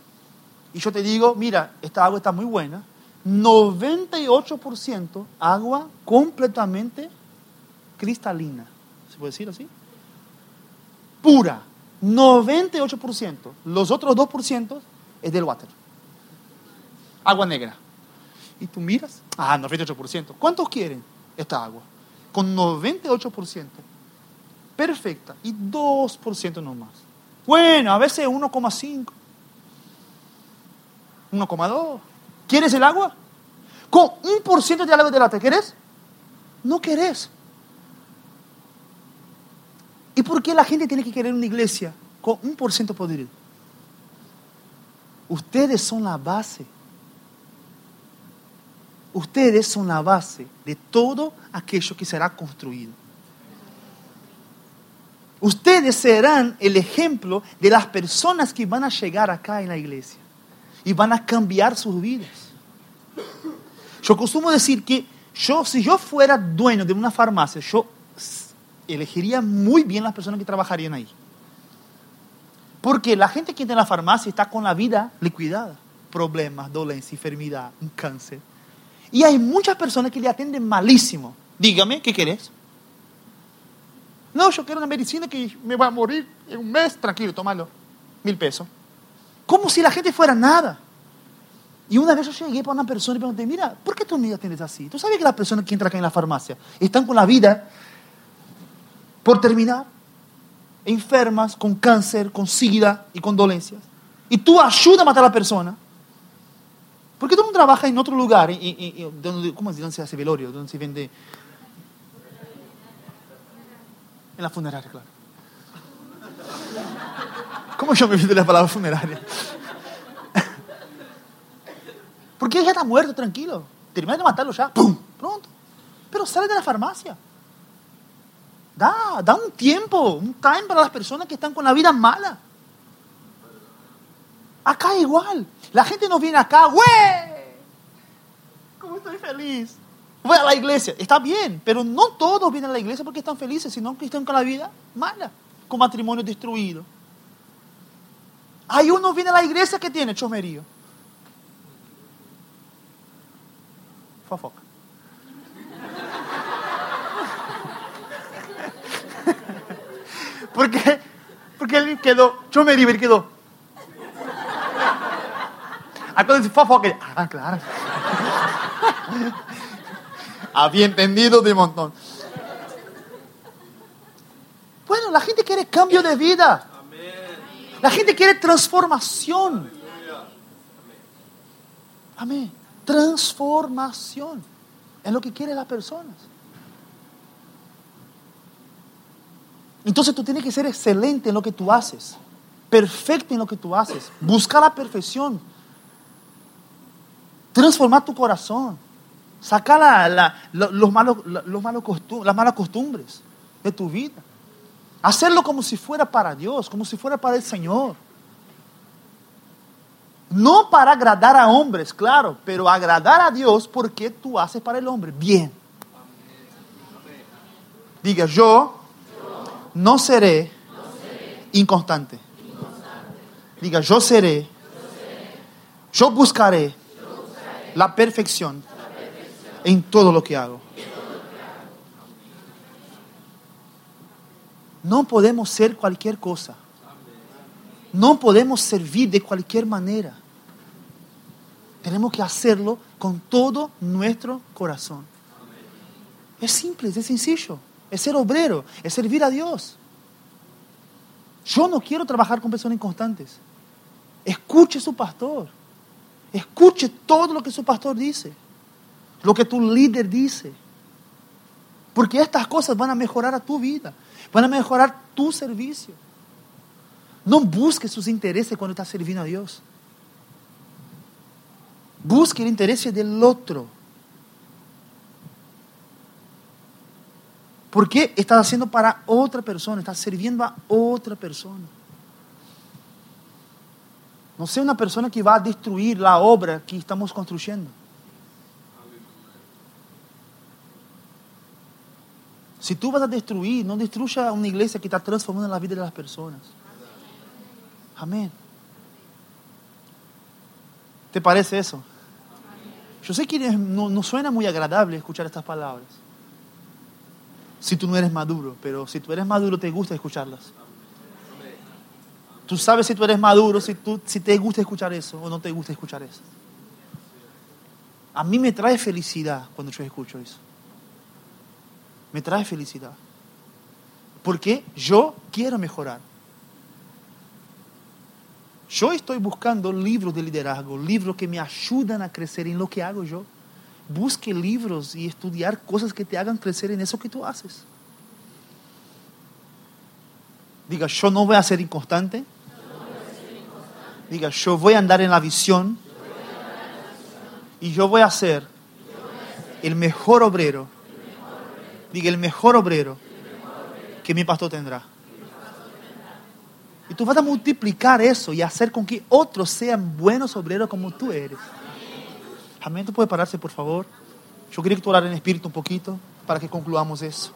y yo te digo, mira, esta agua está muy buena, 98% agua completamente cristalina, ¿se puede decir así? Pura, 98%. Los otros 2% es del water. Agua negra. Y tú miras, ah, 98%. ¿Cuántos quieren esta agua? Con 98%. Perfecta. Y 2% no más. Bueno, a veces 1,5. 1,2. ¿Quieres el agua? Con un por ciento de agua de lata, ¿quieres? No querés. ¿Y por qué la gente tiene que querer una iglesia con un por ciento podrido? Ustedes son la base. Ustedes son la base de todo aquello que será construido. Ustedes serán el ejemplo de las personas que van a llegar acá en la iglesia y van a cambiar sus vidas. Yo costumo decir que yo, si yo fuera dueño de una farmacia, yo elegiría muy bien las personas que trabajarían ahí. Porque la gente que está en la farmacia está con la vida liquidada. Problemas, dolencia, enfermedad, un cáncer. Y hay muchas personas que le atienden malísimo. Dígame, ¿qué querés? No, yo quiero una medicina que me va a morir en un mes. Tranquilo, tómalo. Mil pesos. Como si la gente fuera nada. Y una vez yo llegué para una persona y pregunté, mira, ¿por qué tú me atiendes así? ¿Tú sabes que las personas que entran acá en la farmacia están con la vida por terminar? Enfermas, con cáncer, con sida y con dolencias. Y tú ayudas a matar a la persona. ¿Por qué tú no trabajas en otro lugar? ¿Cómo es? ¿Dónde se hace velorio? ¿Dónde se vende? En la funeraria, claro. ¿Cómo yo me de la palabra funeraria? Porque ya está muerto, tranquilo. Termina de matarlo ya, ¡pum! Pronto. Pero sale de la farmacia. Da, da un tiempo, un time para las personas que están con la vida mala. Acá igual. La gente no viene acá, ¡güey! ¿Cómo estoy feliz? Voy a la iglesia. Está bien, pero no todos vienen a la iglesia porque están felices, sino que están con la vida mala, con matrimonio destruido. Hay uno viene a la iglesia que tiene chomerío. Fofoca. ¿Por (laughs) qué? Porque él quedó, chomerío, él quedó. Acá dice fofoca. Ah, claro. (laughs) Había entendido de montón. Bueno, la gente quiere cambio de vida. La gente quiere transformación. Amén. Transformación. Es lo que quieren las personas. Entonces tú tienes que ser excelente en lo que tú haces. Perfecto en lo que tú haces. Buscar la perfección. Transformar tu corazón. Sacar los malos, los malos las malas costumbres de tu vida. Hacerlo como si fuera para Dios, como si fuera para el Señor. No para agradar a hombres, claro, pero agradar a Dios porque tú haces para el hombre bien. Diga, yo no seré inconstante. Diga, yo seré, yo buscaré la perfección en todo lo que hago. No podemos ser cualquier cosa. No podemos servir de cualquier manera. Tenemos que hacerlo con todo nuestro corazón. Es simple, es sencillo. Es ser obrero, es servir a Dios. Yo no quiero trabajar con personas inconstantes. Escuche su pastor. Escuche todo lo que su pastor dice. Lo que tu líder dice. Porque estas cosas van a mejorar a tu vida. Van a mejorar tu servicio. No busques sus intereses cuando estás sirviendo a Dios. Busque el interés del otro. ¿Por qué estás haciendo para otra persona? Estás sirviendo a otra persona. No sea una persona que va a destruir la obra que estamos construyendo. Si tú vas a destruir, no destruya una iglesia que está transformando la vida de las personas. Amén. ¿Te parece eso? Yo sé que no, no suena muy agradable escuchar estas palabras si tú no eres maduro, pero si tú eres maduro te gusta escucharlas. Tú sabes si tú eres maduro, si, tú, si te gusta escuchar eso o no te gusta escuchar eso. A mí me trae felicidad cuando yo escucho eso. Me trae felicidad. Porque yo quiero mejorar. Yo estoy buscando libros de liderazgo, libros que me ayudan a crecer en lo que hago yo busque libros y estudiar cosas que te hagan crecer en eso que tú haces. Diga, yo no voy a ser inconstante. Diga, yo voy a andar en la visión. Y yo voy a ser el mejor obrero. Diga, el mejor obrero que mi pastor tendrá. Y tú vas a multiplicar eso y hacer con que otros sean buenos obreros como tú eres. Amén. ¿Tú puedes pararse, por favor? Yo quería que tú en espíritu un poquito para que concluamos eso.